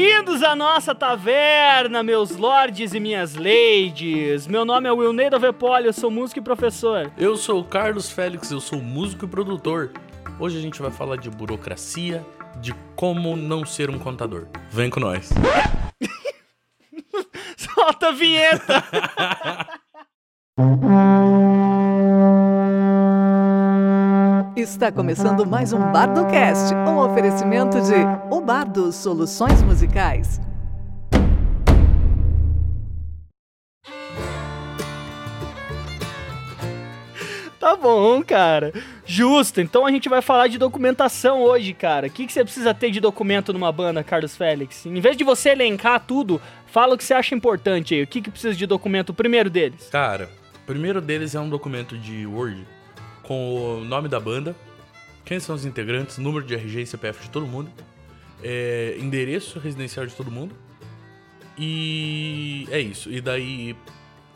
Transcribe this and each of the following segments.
Bem-vindos à nossa taverna, meus lords e minhas ladies. Meu nome é Wilneida Vepoli, eu sou músico e professor. Eu sou o Carlos Félix, eu sou músico e produtor. Hoje a gente vai falar de burocracia, de como não ser um contador. Vem com nós. Solta a vinheta! Está começando mais um BardoCast, um oferecimento de O Bardo Soluções Musicais. Tá bom, cara. Justo. Então a gente vai falar de documentação hoje, cara. O que, que você precisa ter de documento numa banda, Carlos Félix? Em vez de você elencar tudo, fala o que você acha importante aí. O que, que precisa de documento? O primeiro deles. Cara, o primeiro deles é um documento de Word com o nome da banda, quem são os integrantes, número de RG e CPF de todo mundo, é, endereço residencial de todo mundo. E é isso. E daí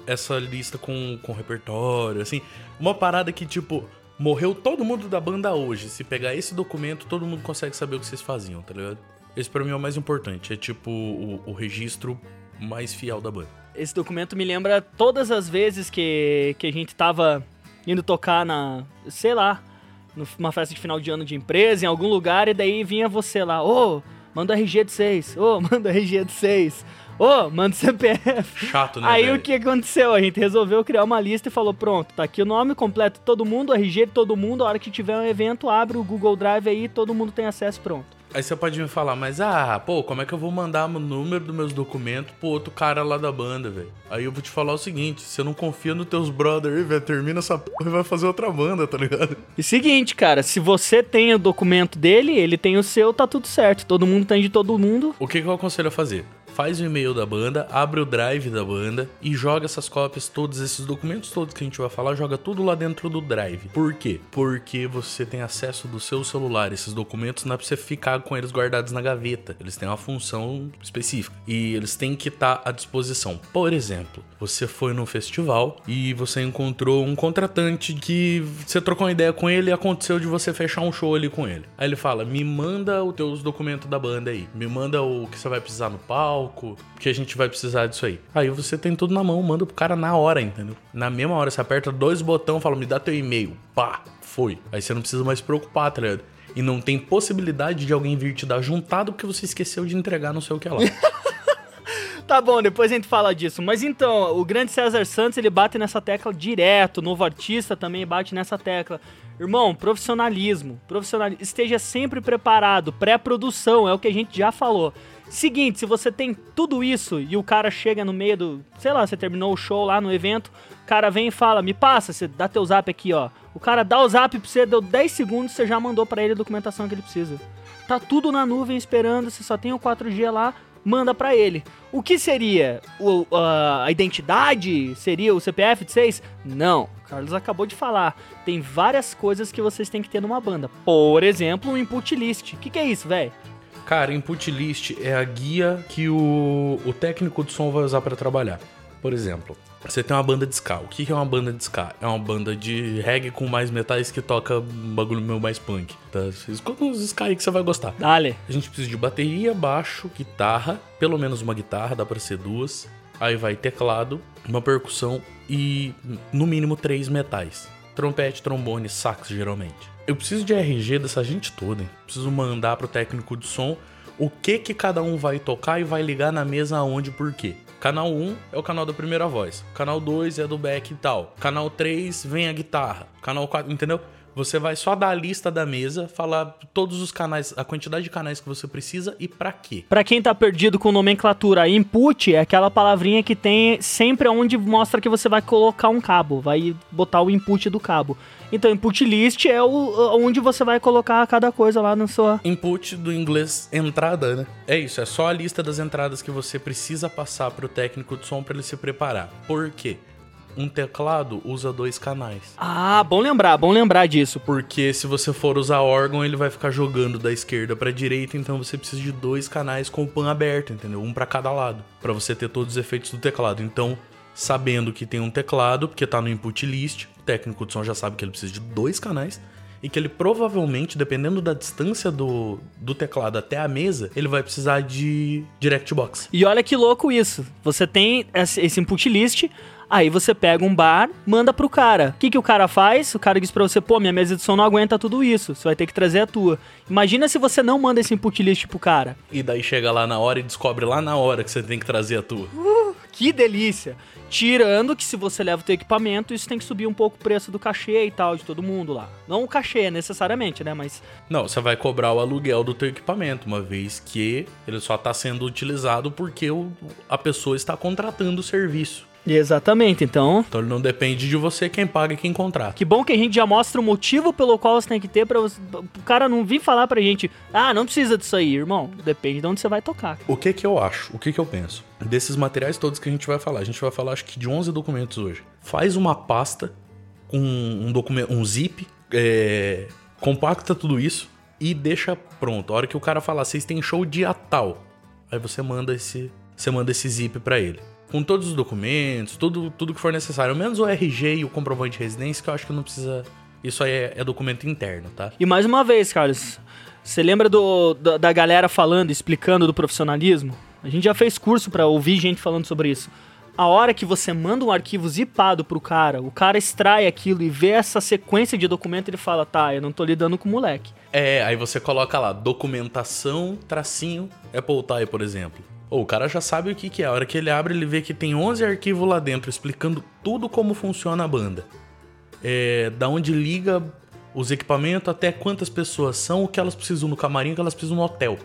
essa lista com, com repertório, assim. Uma parada que, tipo, morreu todo mundo da banda hoje. Se pegar esse documento, todo mundo consegue saber o que vocês faziam, tá ligado? Esse pra mim é o mais importante. É tipo o, o registro mais fiel da banda. Esse documento me lembra todas as vezes que, que a gente tava indo tocar na, sei lá, numa festa de final de ano de empresa, em algum lugar, e daí vinha você lá, ô, oh, manda RG de 6, ô, oh, manda RG de 6, ô, oh, manda CPF. Chato, né? Aí véio? o que aconteceu? A gente resolveu criar uma lista e falou: pronto, tá aqui o nome completo de todo mundo, RG de todo mundo, a hora que tiver um evento, abre o Google Drive aí, todo mundo tem acesso pronto. Aí você pode me falar, mas ah, pô, como é que eu vou mandar o número dos meus documentos pro outro cara lá da banda, velho? Aí eu vou te falar o seguinte: você não confia nos teus brothers, velho, termina essa porra e vai fazer outra banda, tá ligado? E seguinte, cara, se você tem o documento dele, ele tem o seu, tá tudo certo. Todo mundo tem de todo mundo. O que, que eu aconselho a fazer? Faz o e-mail da banda, abre o drive da banda e joga essas cópias, todos esses documentos todos que a gente vai falar, joga tudo lá dentro do drive. Por quê? Porque você tem acesso do seu celular. Esses documentos não é pra você ficar com eles guardados na gaveta. Eles têm uma função específica e eles têm que estar tá à disposição. Por exemplo, você foi num festival e você encontrou um contratante que você trocou uma ideia com ele e aconteceu de você fechar um show ali com ele. Aí ele fala: "Me manda os teus documentos da banda aí. Me manda o que você vai precisar no palco, palco, que a gente vai precisar disso aí. Aí você tem tudo na mão, manda pro cara na hora, entendeu? Na mesma hora, você aperta dois botões, fala, me dá teu e-mail. Pá, foi. Aí você não precisa mais se preocupar, tá ligado? E não tem possibilidade de alguém vir te dar juntado porque você esqueceu de entregar não sei o que lá. Tá bom, depois a gente fala disso. Mas então, o grande César Santos, ele bate nessa tecla direto. O novo artista também bate nessa tecla. Irmão, profissionalismo. Profissionalismo. Esteja sempre preparado. Pré-produção, é o que a gente já falou. Seguinte, se você tem tudo isso e o cara chega no meio do. Sei lá, você terminou o show lá no evento, o cara vem e fala: Me passa, você dá teu zap aqui, ó. O cara dá o zap pra você, deu 10 segundos, você já mandou para ele a documentação que ele precisa. Tá tudo na nuvem esperando, você só tem o 4G lá, manda para ele. O que seria? O, uh, a identidade? Seria o CPF de 6? Não. O Carlos acabou de falar. Tem várias coisas que vocês têm que ter numa banda. Por exemplo, um input list. O que, que é isso, velho? Cara, input list é a guia que o, o técnico de som vai usar para trabalhar. Por exemplo, você tem uma banda de ska. O que é uma banda de ska? É uma banda de reggae com mais metais que toca um bagulho meu mais punk. Tá? Escuta uns ska aí que você vai gostar. Dale. A gente precisa de bateria, baixo, guitarra, pelo menos uma guitarra, dá para ser duas. Aí vai teclado, uma percussão e no mínimo três metais. Trompete, trombone, sax geralmente. Eu preciso de RG dessa gente toda. Hein? Preciso mandar pro técnico de som o que que cada um vai tocar e vai ligar na mesa aonde por quê. Canal 1 é o canal da primeira voz. Canal 2 é do back e tal. Canal 3 vem a guitarra. Canal 4, entendeu? Você vai só dar a lista da mesa, falar todos os canais, a quantidade de canais que você precisa e para quê. Para quem tá perdido com nomenclatura, input é aquela palavrinha que tem sempre onde mostra que você vai colocar um cabo, vai botar o input do cabo. Então, input list é o, onde você vai colocar cada coisa lá na sua. Input do inglês entrada, né? É isso, é só a lista das entradas que você precisa passar pro técnico de som para ele se preparar. Por quê? Um teclado usa dois canais. Ah, bom lembrar, bom lembrar disso. Porque se você for usar órgão, ele vai ficar jogando da esquerda para direita, então você precisa de dois canais com o pan aberto, entendeu? Um para cada lado, para você ter todos os efeitos do teclado. Então, sabendo que tem um teclado, porque tá no input list, o técnico de som já sabe que ele precisa de dois canais. e que ele provavelmente, dependendo da distância do, do teclado até a mesa, ele vai precisar de direct box. E olha que louco isso. Você tem esse esse input list, aí você pega um bar, manda pro cara. O que, que o cara faz? O cara diz pra você, pô, minha mesa de som não aguenta tudo isso. Você vai ter que trazer a tua. Imagina se você não manda esse input list pro cara. E daí chega lá na hora e descobre lá na hora que você tem que trazer a tua. Que delícia! Tirando que se você leva o teu equipamento, isso tem que subir um pouco o preço do cachê e tal, de todo mundo lá. Não o cachê necessariamente, né? Mas Não, você vai cobrar o aluguel do teu equipamento, uma vez que ele só está sendo utilizado porque o- a pessoa está contratando o serviço. Exatamente, então. Então ele não depende de você quem paga e quem contrata. Que bom que a gente já mostra o motivo pelo qual você tem que ter pra você, o cara não vir falar pra gente, ah, não precisa disso aí, irmão. Depende de onde você vai tocar. O que que eu acho? O que que eu penso? Desses materiais todos que a gente vai falar, a gente vai falar acho que de 11 documentos hoje. Faz uma pasta com um documento, um zip, é, compacta tudo isso e deixa pronto. A hora que o cara falar, vocês têm show dia tal, aí você manda esse, você manda esse zip pra ele. Com todos os documentos, tudo, tudo que for necessário, menos o RG e o comprovante de residência, que eu acho que não precisa. Isso aí é, é documento interno, tá? E mais uma vez, Carlos, você lembra do, da, da galera falando, explicando do profissionalismo? A gente já fez curso pra ouvir gente falando sobre isso. A hora que você manda um arquivo zipado pro cara, o cara extrai aquilo e vê essa sequência de documento, ele fala, tá, eu não tô lidando com o moleque. É, aí você coloca lá, documentação, tracinho, Apple Tie, por exemplo. O cara já sabe o que, que é. A hora que ele abre, ele vê que tem 11 arquivos lá dentro explicando tudo como funciona a banda. É, da onde liga os equipamentos, até quantas pessoas são, o que elas precisam no camarim, o que elas precisam no hotel.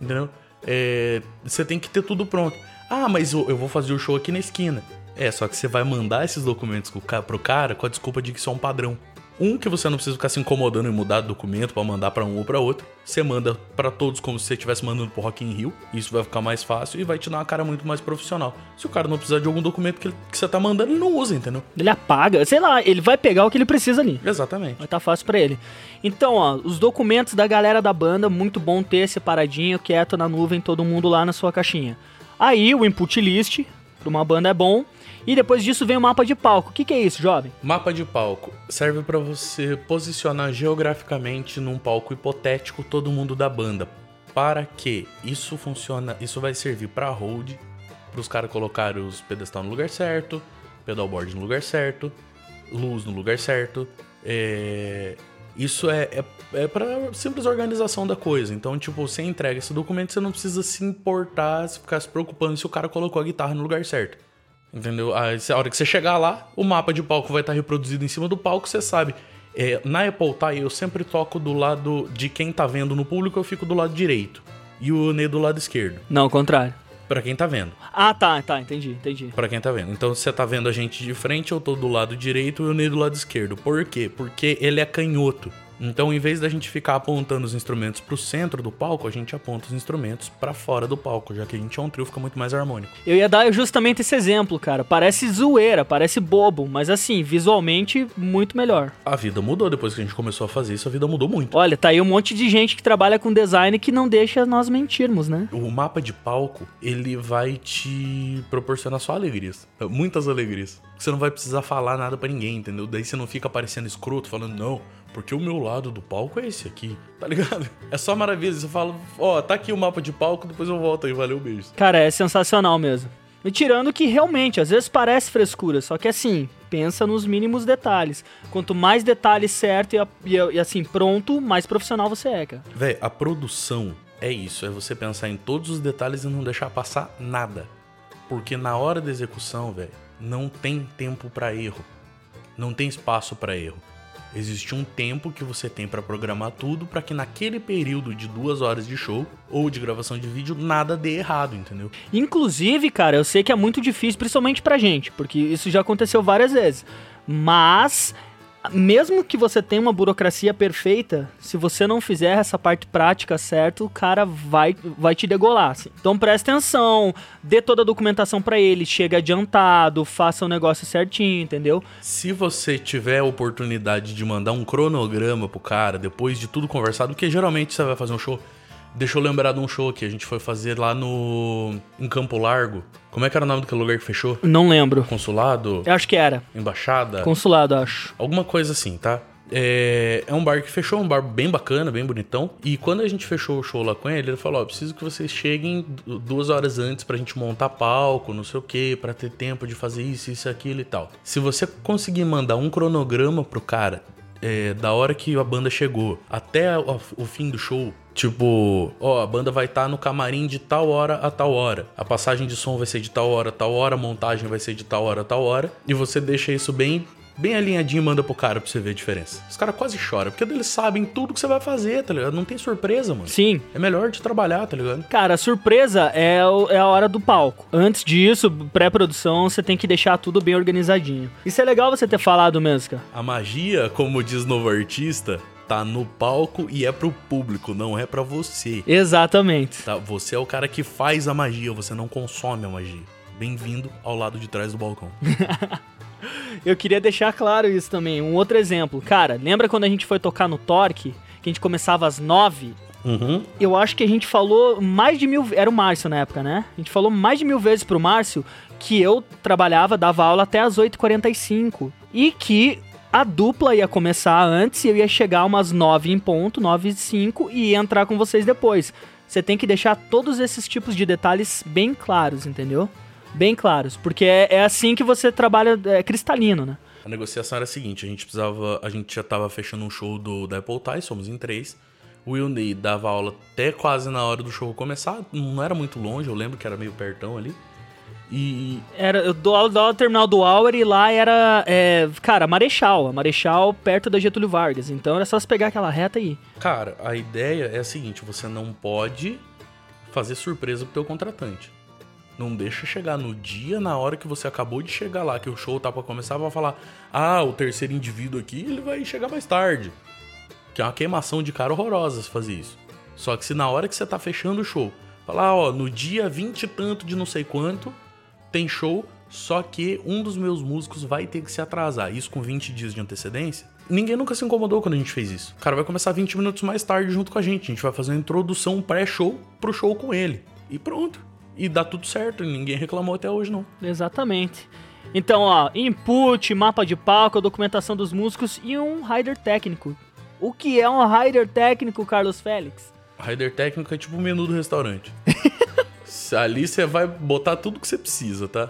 Entendeu? É, você tem que ter tudo pronto. Ah, mas eu, eu vou fazer o show aqui na esquina. É, só que você vai mandar esses documentos pro cara com a desculpa de que isso é um padrão. Um que você não precisa ficar se incomodando em mudar documento pra mandar pra um ou pra outro. Você manda pra todos como se você estivesse mandando pro Rock in Rio. Isso vai ficar mais fácil e vai te dar uma cara muito mais profissional. Se o cara não precisar de algum documento que, ele- que você tá mandando, ele não usa, entendeu? Ele apaga, sei lá, ele vai pegar o que ele precisa ali. Exatamente. Vai tá fácil pra ele. Então, ó, os documentos da galera da banda, muito bom ter separadinho, quieto na nuvem, todo mundo lá na sua caixinha. Aí, o input list pra uma banda é bom. E depois disso vem o mapa de palco. O que, que é isso, jovem? Mapa de palco serve pra você posicionar geograficamente num palco hipotético todo mundo da banda. Para que isso funciona, isso vai servir pra hold, pros caras colocarem os pedestal no lugar certo, pedalboard no lugar certo, luz no lugar certo. É, Isso é, é, é para simples organização da coisa. Então, tipo, você entrega esse documento, você não precisa se importar, se ficar se preocupando se o cara colocou a guitarra no lugar certo. Entendeu? Aí, a hora que você chegar lá, o mapa de palco vai estar reproduzido em cima do palco, você sabe. É, na Apple Tie, eu sempre toco do lado de quem tá vendo no público, eu fico do lado direito. E o Ney do lado esquerdo. Não, ao contrário. Pra quem tá vendo. Ah, tá, tá, entendi, entendi. Pra quem tá vendo. Então, se você tá vendo a gente de frente, eu tô do lado direito e o Ney do lado esquerdo. Por quê? Porque ele é canhoto. Então, em vez da gente ficar apontando os instrumentos pro centro do palco, a gente aponta os instrumentos pra fora do palco, já que a gente é um trio, fica muito mais harmônico. Eu ia dar justamente esse exemplo, cara. Parece zoeira, parece bobo, mas assim, visualmente, muito melhor. A vida mudou depois que a gente começou a fazer isso, a vida mudou muito. Olha, tá aí um monte de gente que trabalha com design que não deixa nós mentirmos, né? O mapa de palco, ele vai te proporcionar só alegrias. Muitas alegrias. Você não vai precisar falar nada pra ninguém, entendeu? Daí você não fica parecendo escroto, falando, não, porque o meu lado do palco é esse aqui, tá ligado? É só maravilha. Você fala, ó, tá aqui o mapa de palco, depois eu volto aí, valeu, beijo. Cara, é sensacional mesmo. E tirando que realmente, às vezes parece frescura, só que assim, pensa nos mínimos detalhes. Quanto mais detalhes certo e, e- e, assim, pronto, mais profissional você é, cara. Véi, a produção é isso, é você pensar em todos os detalhes e não deixar passar nada. Porque na hora da execução, velho, não tem tempo pra erro. Não tem espaço pra erro. Existe um tempo que você tem pra programar tudo pra que naquele período de duas horas de show ou de gravação de vídeo nada dê errado, entendeu? Inclusive, cara, eu sei que é muito difícil, principalmente pra gente, porque isso já aconteceu várias vezes. Mas, mesmo que você tenha uma burocracia perfeita, se você não fizer essa parte prática certo, o cara vai, vai te degolar. assim. Então presta atenção, dê toda a documentação pra ele, chega adiantado, faça o negócio certinho, entendeu? Se você tiver a oportunidade de mandar um cronograma pro cara depois de tudo conversado, porque geralmente você vai fazer um show. Deixa eu lembrar de um show que a gente foi fazer lá no. em Campo Largo. Como é que era o nome daquele lugar que fechou? Não lembro. Consulado? Eu acho que era. Embaixada? Consulado, acho. Alguma coisa assim, tá? É, é um bar que fechou, um bar bem bacana, bem bonitão. E quando a gente fechou o show lá com ele, ele falou: Ó, preciso que vocês cheguem du- duas horas antes pra gente montar palco, não sei o que, pra ter tempo de fazer isso, isso, aquilo e tal. Se você conseguir mandar um cronograma pro cara é, da hora que a banda chegou até o, o fim do show. Tipo, ó, a banda vai estar no camarim de tal hora a tal hora. A passagem de som vai ser de tal hora a tal hora, a montagem vai ser de tal hora a tal hora. E você deixa isso bem bem alinhadinho e manda pro cara pra você ver a diferença. Os caras quase choram, porque eles sabem tudo que você vai fazer, tá ligado? Não tem surpresa, mano. Sim. É melhor de trabalhar, tá ligado? Cara, a surpresa é, o- é a hora do palco. Antes disso, pré-produção, você tem que deixar tudo bem organizadinho. Isso é legal você ter falado mesmo, cara. A magia, como diz novo artista, tá no palco e é pro público, não é pra você. Exatamente. Tá? Você é o cara que faz a magia, você não consome a magia. Bem-vindo ao lado de trás do balcão. Eu queria deixar claro isso também. Um outro exemplo. Cara, lembra quando a gente foi tocar no Torque? Que a gente começava às nove? Uhum. Eu acho que a gente falou mais de mil... Era o Márcio na época, né? A gente falou mais de mil vezes pro Márcio que eu trabalhava, dava aula até às 8h45. E que a dupla ia começar antes e eu ia chegar umas 9 em ponto, 9 e 5 e ia entrar com vocês depois. Você tem que deixar todos esses tipos de detalhes bem claros, entendeu? Bem claros, porque é, é assim que você trabalha é, cristalino, né? A negociação era a seguinte, a gente precisava, a gente já tava fechando um show do da Apple Tie, somos em três. O Will Ney dava aula até quase na hora do show começar, não era muito longe, eu lembro que era meio pertão ali. E Era eu dou terminal do Auer e lá era, é, cara, Marechal, Marechal perto da Getúlio Vargas. Então era só você pegar aquela reta ir. Cara, a ideia é a seguinte, você não pode fazer surpresa pro teu contratante. Não deixa chegar no dia, na hora que você acabou de chegar lá, que o show tá pra começar, vai falar: "Ah, o terceiro indivíduo aqui, ele vai chegar mais tarde". Que é uma queimação de cara horrorosa se fazer isso. Só que se na hora que você tá fechando o show, falar, ó, no dia 20 e tanto de não sei quanto, tem show, só que um dos meus músicos vai ter que se atrasar. Isso com 20 dias de antecedência. Ninguém nunca se incomodou quando a gente fez isso. O cara vai começar 20 minutos mais tarde junto com a gente. A gente vai fazer uma introdução pré-show pro show com ele. E pronto. E dá tudo certo. Ninguém reclamou até hoje, não. Exatamente. Então, ó, input, mapa de palco, documentação dos músicos e um rider técnico. O que é um rider técnico, Carlos Félix? Rider técnico é tipo o menu do restaurante. Ali você vai botar tudo que você precisa, tá?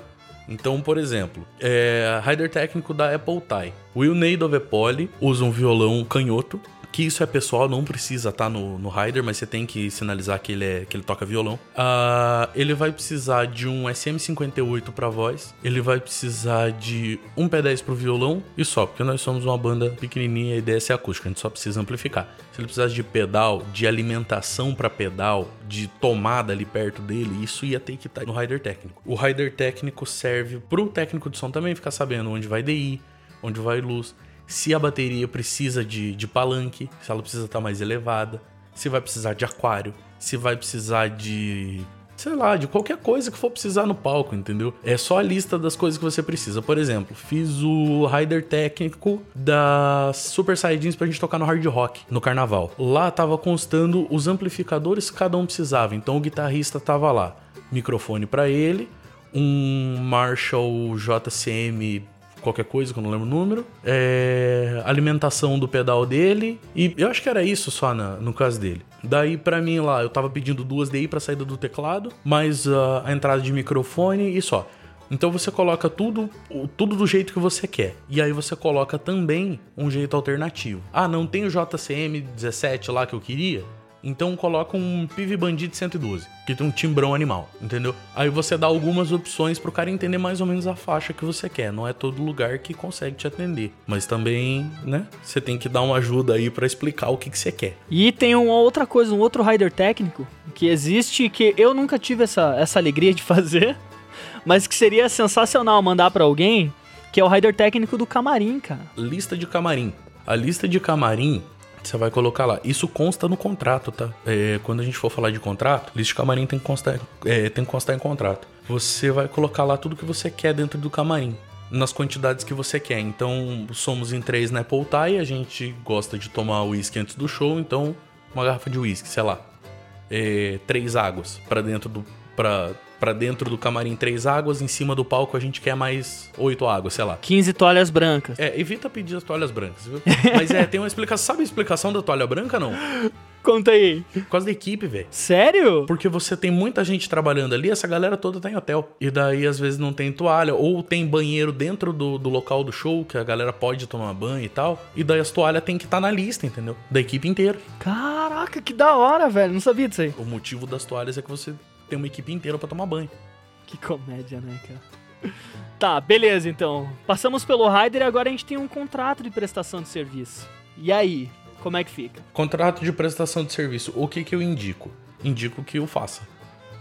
Então, por exemplo, é, rider técnico da Apple Tie. Will Ney do Vepoli usa um violão canhoto, que isso é pessoal, não precisa estar no, no rider, mas você tem que sinalizar que ele, é, que ele toca violão. Ah, ele vai precisar de um SM58 para voz, ele vai precisar de um P10 pro violão e só, porque nós somos uma banda pequenininha e a ideia é ser acústica, a gente só precisa amplificar. Se ele precisasse de pedal, de alimentação para pedal, de tomada ali perto dele, isso ia ter que estar no rider técnico. O rider técnico serve pro técnico de som também ficar sabendo onde vai DI, onde vai luz, se a bateria precisa de, de palanque, se ela precisa estar mais elevada, se vai precisar de aquário, se vai precisar de. Sei lá, de qualquer coisa que for precisar no palco, entendeu? É só a lista das coisas que você precisa. Por exemplo, fiz o rider técnico das Super Saiyajins pra gente tocar no hard rock, no carnaval. Lá tava constando os amplificadores que cada um precisava. Então o guitarrista tava lá. Microfone pra ele, um Marshall JCM qualquer coisa, que eu não lembro o número. É, alimentação do pedal dele. E eu acho que era isso só na- no caso dele. Daí, pra mim lá, eu tava pedindo duas DI pra saída do teclado, mais ah, a entrada de microfone e só. Então você coloca tudo, tudo do jeito que você quer. E aí você coloca também um jeito alternativo. Ah, não tem o JCM 17 lá que eu queria? Então coloca um PIV Bandit 112, que tem um timbrão animal, entendeu? Aí você dá algumas opções pro cara entender mais ou menos a faixa que você quer. Não é todo lugar que consegue te atender, mas também, né? Você tem que dar uma ajuda aí pra explicar o que que você quer. E tem uma outra coisa, um outro rider técnico que existe que eu nunca tive essa, essa alegria de fazer, mas que seria sensacional mandar pra alguém, que é o rider técnico do camarim, cara. Lista de camarim. A lista de camarim você vai colocar lá. Isso consta no contrato, tá? É, quando a gente for falar de contrato, lista de camarim tem que, constar, é, tem que constar em contrato. Você vai colocar lá tudo que você quer dentro do camarim. Nas quantidades que você quer. Então, somos em três na Apple Tie. A gente gosta de tomar uísque antes do show. Então, uma garrafa de uísque, sei lá. É, três águas para dentro do, pra, pra dentro do camarim três águas, em cima do palco a gente quer mais oito águas, sei lá. 15 toalhas brancas. É, evita pedir as toalhas brancas, viu? Mas é, tem uma explicação. Sabe a explicação da toalha branca, não? Conta aí. Por causa da equipe, velho. Sério? Porque você tem muita gente trabalhando ali, essa galera toda tá em hotel. E daí, às vezes, não tem toalha, ou tem banheiro dentro do, do local do show, que a galera pode tomar banho e tal. E daí as toalhas tem que estar na lista, entendeu? Da equipe inteira. Caraca, que da hora, velho. Não sabia disso aí. O motivo das toalhas é que você tem uma equipe inteira pra tomar banho. Que comédia, né, cara? Tá, beleza, então. Passamos pelo Rider e agora a gente tem um contrato de prestação de serviço. E aí, como é que fica? Contrato de prestação de serviço. O que que eu indico? Indico que eu faça.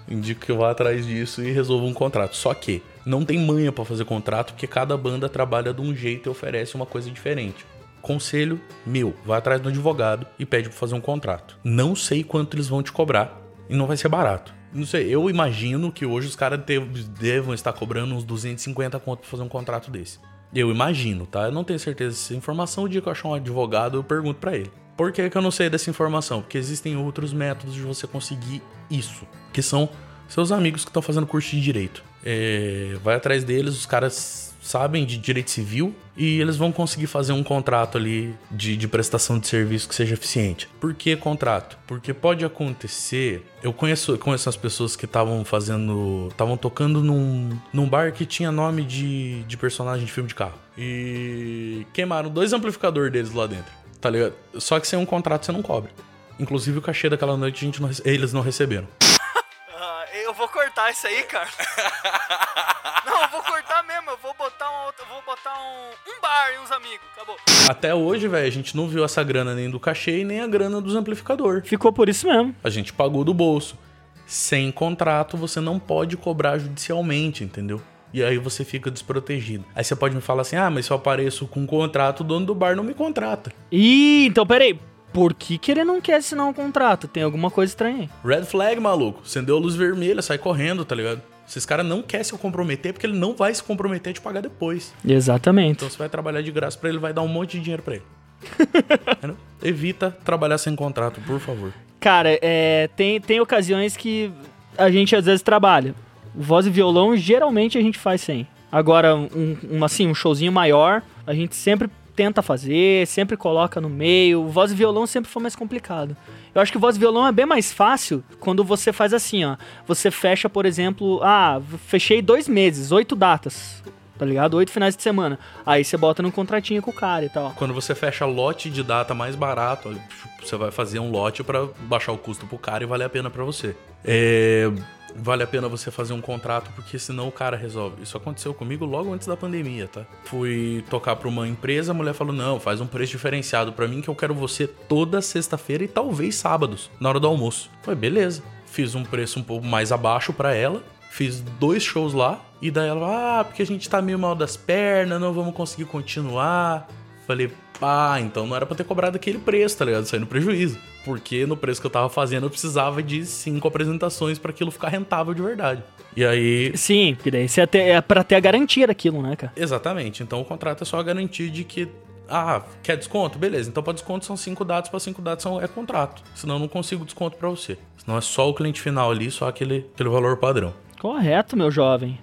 Indico que eu vá atrás disso e resolva um contrato. Só que não tem manha pra fazer contrato, porque cada banda trabalha de um jeito e oferece uma coisa diferente. Conselho meu, vai atrás do advogado e pede pra fazer um contrato. Não sei quanto eles vão te cobrar e não vai ser barato. Não sei, eu imagino que hoje os caras devam estar cobrando uns 250 conto pra fazer um contrato desse. Eu imagino, tá? Eu não tenho certeza dessa informação. O dia que eu achar um advogado, eu pergunto pra ele. Por que, que eu não sei dessa informação? Porque existem outros métodos de você conseguir isso, que são seus amigos que estão fazendo curso de direito. É, vai atrás deles, os caras sabem de direito civil e eles vão conseguir fazer um contrato ali de, de prestação de serviço que seja eficiente. Por que contrato? Porque pode acontecer. Eu conheço, conheço as pessoas que estavam fazendo. estavam tocando num, num bar que tinha nome de, de personagem de filme de carro. E queimaram dois amplificadores deles lá dentro. Tá ligado? Só que sem um contrato você não cobre. Inclusive o cachê daquela noite a gente não, eles não receberam. Ah, eu vou cortar isso aí, cara. Não, eu vou cortar botar um, um bar e uns amigos. Acabou. Até hoje, velho, a gente não viu essa grana nem do cachê e nem a grana dos amplificador. Ficou por isso mesmo. A gente pagou do bolso. Sem contrato, você não pode cobrar judicialmente, entendeu? E aí você fica desprotegido. Aí você pode me falar assim: ah, mas se eu apareço com um contrato, o dono do bar não me contrata. Ih, então peraí. Por que, que ele não quer assinar um contrato? Tem alguma coisa estranha aí. Red flag, maluco. Acendeu a luz vermelha, sai correndo, tá ligado? Esses caras não querem se comprometer porque ele não vai se comprometer a te pagar depois. Exatamente. Então você vai trabalhar de graça pra ele, vai dar um monte de dinheiro pra ele. Evita trabalhar sem contrato, por favor. Cara, é, tem, tem ocasiões que a gente às vezes trabalha. Voz e violão, geralmente a gente faz sem. Agora, um, um, assim, um showzinho maior, a gente sempre tenta fazer, sempre coloca no meio. Voz e violão sempre foi mais complicado. Eu acho que voz e violão é bem mais fácil quando você faz assim, ó. Você fecha, por exemplo, ah, fechei dois meses, oito datas, tá ligado? Oito finais de semana. Aí você bota no contratinho com o cara e tal. Quando você fecha lote de data mais barato, você vai fazer um lote pra baixar o custo pro cara e valer a pena pra você. É, vale a pena você fazer um contrato porque senão o cara resolve. Isso aconteceu comigo logo antes da pandemia, tá? Fui tocar pra uma empresa, a mulher falou: "Não, faz um preço diferenciado pra mim que eu quero você toda sexta-feira e talvez sábados, na hora do almoço". Foi beleza. Fiz um preço um pouco mais abaixo pra ela. Fiz dois shows lá e daí ela, ah, porque a gente tá meio mal das pernas, não vamos conseguir continuar. Falei, pá, então não era pra ter cobrado aquele preço, tá ligado? Saindo prejuízo. Porque no preço que eu tava fazendo eu precisava de cinco apresentações pra aquilo ficar rentável de verdade. E aí. Sim, porque daí você é, ter, é pra ter a garantia daquilo, né, cara? Exatamente. Então o contrato é só a garantia de que. Ah, quer desconto? Beleza. Então pra desconto são cinco dados, pra cinco dados são, é contrato. Senão eu não consigo desconto pra você. Senão é só o cliente final ali, só aquele, aquele valor padrão. Correto, meu jovem.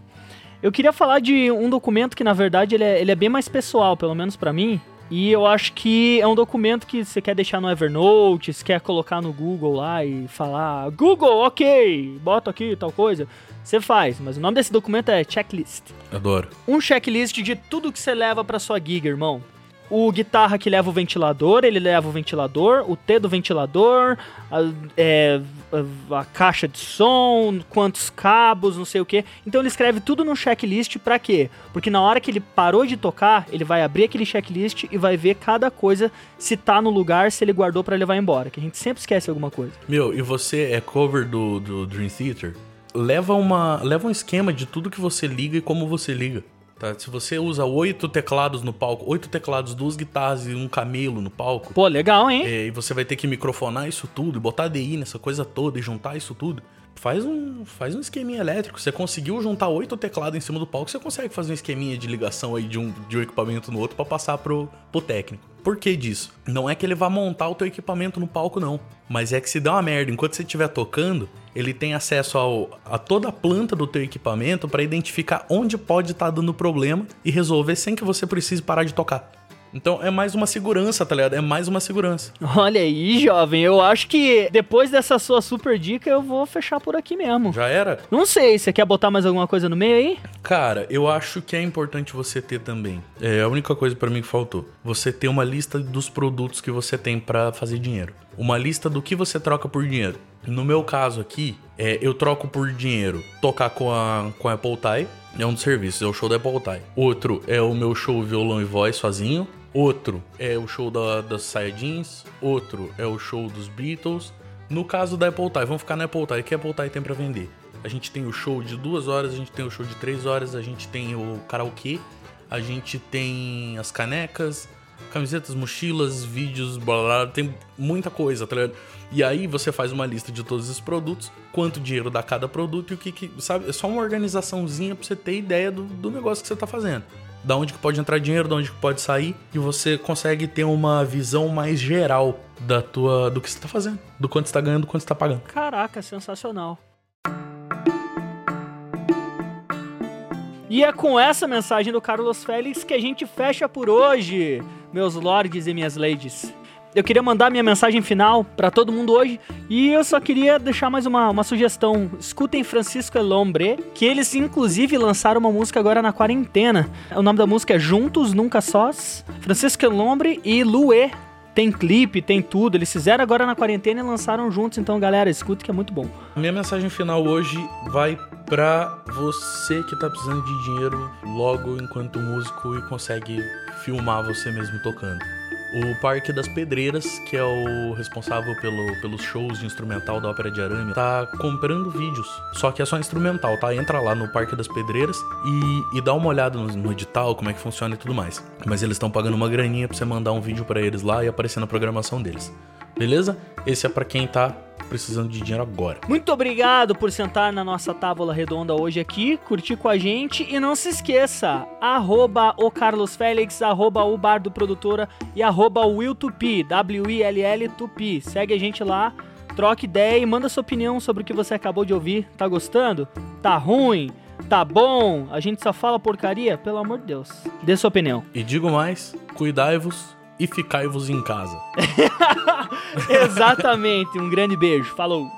Eu queria falar de um documento que, na verdade, ele é, ele é bem mais pessoal, pelo menos pra mim. E eu acho que é um documento que você quer deixar no Evernote, você quer colocar no Google lá e falar Google, ok, bota aqui tal coisa. Você faz, mas o nome desse documento é checklist. Adoro. Um checklist de tudo que você leva pra sua gig, irmão. O guitarra que leva o ventilador, ele leva o ventilador, o T do ventilador, a, é, a- a caixa de som, quantos cabos, não sei o que. Então ele escreve tudo num checklist pra quê? Porque na hora que ele parou de tocar, ele vai abrir aquele checklist e vai ver cada coisa se tá no lugar, se ele guardou pra levar embora. Que a gente sempre esquece alguma coisa. Meu, e você é cover do, do Dream Theater? Leva, uma, leva um esquema de tudo que você liga e como você liga. Tá? Se você usa oito teclados no palco, oito teclados, duas guitarras e um camelo no palco, Pô, legal, hein? é, e você vai ter que microfonar isso tudo, e botar DI nessa coisa toda e juntar isso tudo. Faz um, faz um esqueminha elétrico. Você conseguiu juntar oito teclados em cima do palco, você consegue fazer um esqueminha de ligação aí de um, de um equipamento no outro pra passar pro, pro técnico. Por que disso? Não é que ele vá montar o teu equipamento no palco, não. Mas é que se der uma merda enquanto você estiver tocando, ele tem acesso ao, a toda a planta do teu equipamento para identificar onde pode estar tá dando problema e resolver sem que você precise parar de tocar. Então é mais uma segurança, tá ligado? É mais uma segurança. Olha aí, jovem. Eu acho que depois dessa sua super dica eu vou fechar por aqui mesmo. Já era? Não sei, você quer botar mais alguma coisa no meio aí? Cara, eu acho que é importante você ter também. É a única coisa para mim que faltou. Você ter uma lista dos produtos que você tem para fazer dinheiro. Uma lista do que você troca por dinheiro. No meu caso aqui, é, eu troco por dinheiro tocar com a, com a Apple Tie. É um dos serviços, é o show da Apple Tie. Outro é o meu show violão e voz sozinho. Outro é o show da, das Saia Jeans. Outro é o show dos Beatles. No caso da Apple Tie, vamos ficar na Apple Tie. O que a Apple Tie tem para vender? A gente tem o show de duas horas, a gente tem o show de três horas, a gente tem o karaokê, a gente tem as canecas, camisetas, mochilas, vídeos, blá, blá, tem muita coisa, tá ligado? E aí você faz uma lista de todos esses produtos, quanto dinheiro dá cada produto e o que, que sabe? É só uma organizaçãozinha pra você ter ideia do, do negócio que você tá fazendo da onde que pode entrar dinheiro, da onde que pode sair, e você consegue ter uma visão mais geral da tua do que você está fazendo, do quanto está ganhando, do quanto está pagando. Caraca, sensacional. E é com essa mensagem do Carlos Félix que a gente fecha por hoje, meus lords e minhas ladies eu queria mandar minha mensagem final para todo mundo hoje e eu só queria deixar mais uma, uma sugestão. Escutem Francisco Elombre, que eles inclusive lançaram uma música agora na quarentena. O nome da música é Juntos Nunca Sós. Francisco Elombre e Luê. Tem clipe, tem tudo. Eles fizeram agora na quarentena e lançaram juntos. Então, galera, escute que é muito bom. Minha mensagem final hoje vai para você que tá precisando de dinheiro logo enquanto músico e consegue filmar você mesmo tocando o Parque das Pedreiras, que é o responsável pelo, pelos shows de instrumental da Ópera de Arame, tá comprando vídeos. Só que é só instrumental, tá? Entra lá no Parque das Pedreiras e, e dá uma olhada no, no, edital, como é que funciona e tudo mais. Mas eles estão pagando uma graninha pra você mandar um vídeo para eles lá e aparecer na programação deles. Beleza? Esse é para quem tá precisando de dinheiro agora. Muito obrigado por sentar na nossa tábua redonda hoje aqui, curtir com a gente e não se esqueça, arroba o Carlos Félix, arroba o Bar do Produtora e arroba Will Tupi, W-I-L-L Tupi. Segue a gente lá, troca ideia e manda sua opinião sobre o que você acabou de ouvir. Tá gostando? Tá ruim? Tá bom? A gente só fala porcaria? Pelo amor de Deus. Dê sua opinião. E digo mais, cuidai-vos e ficai-vos em casa. Exatamente. Um grande beijo. Falou.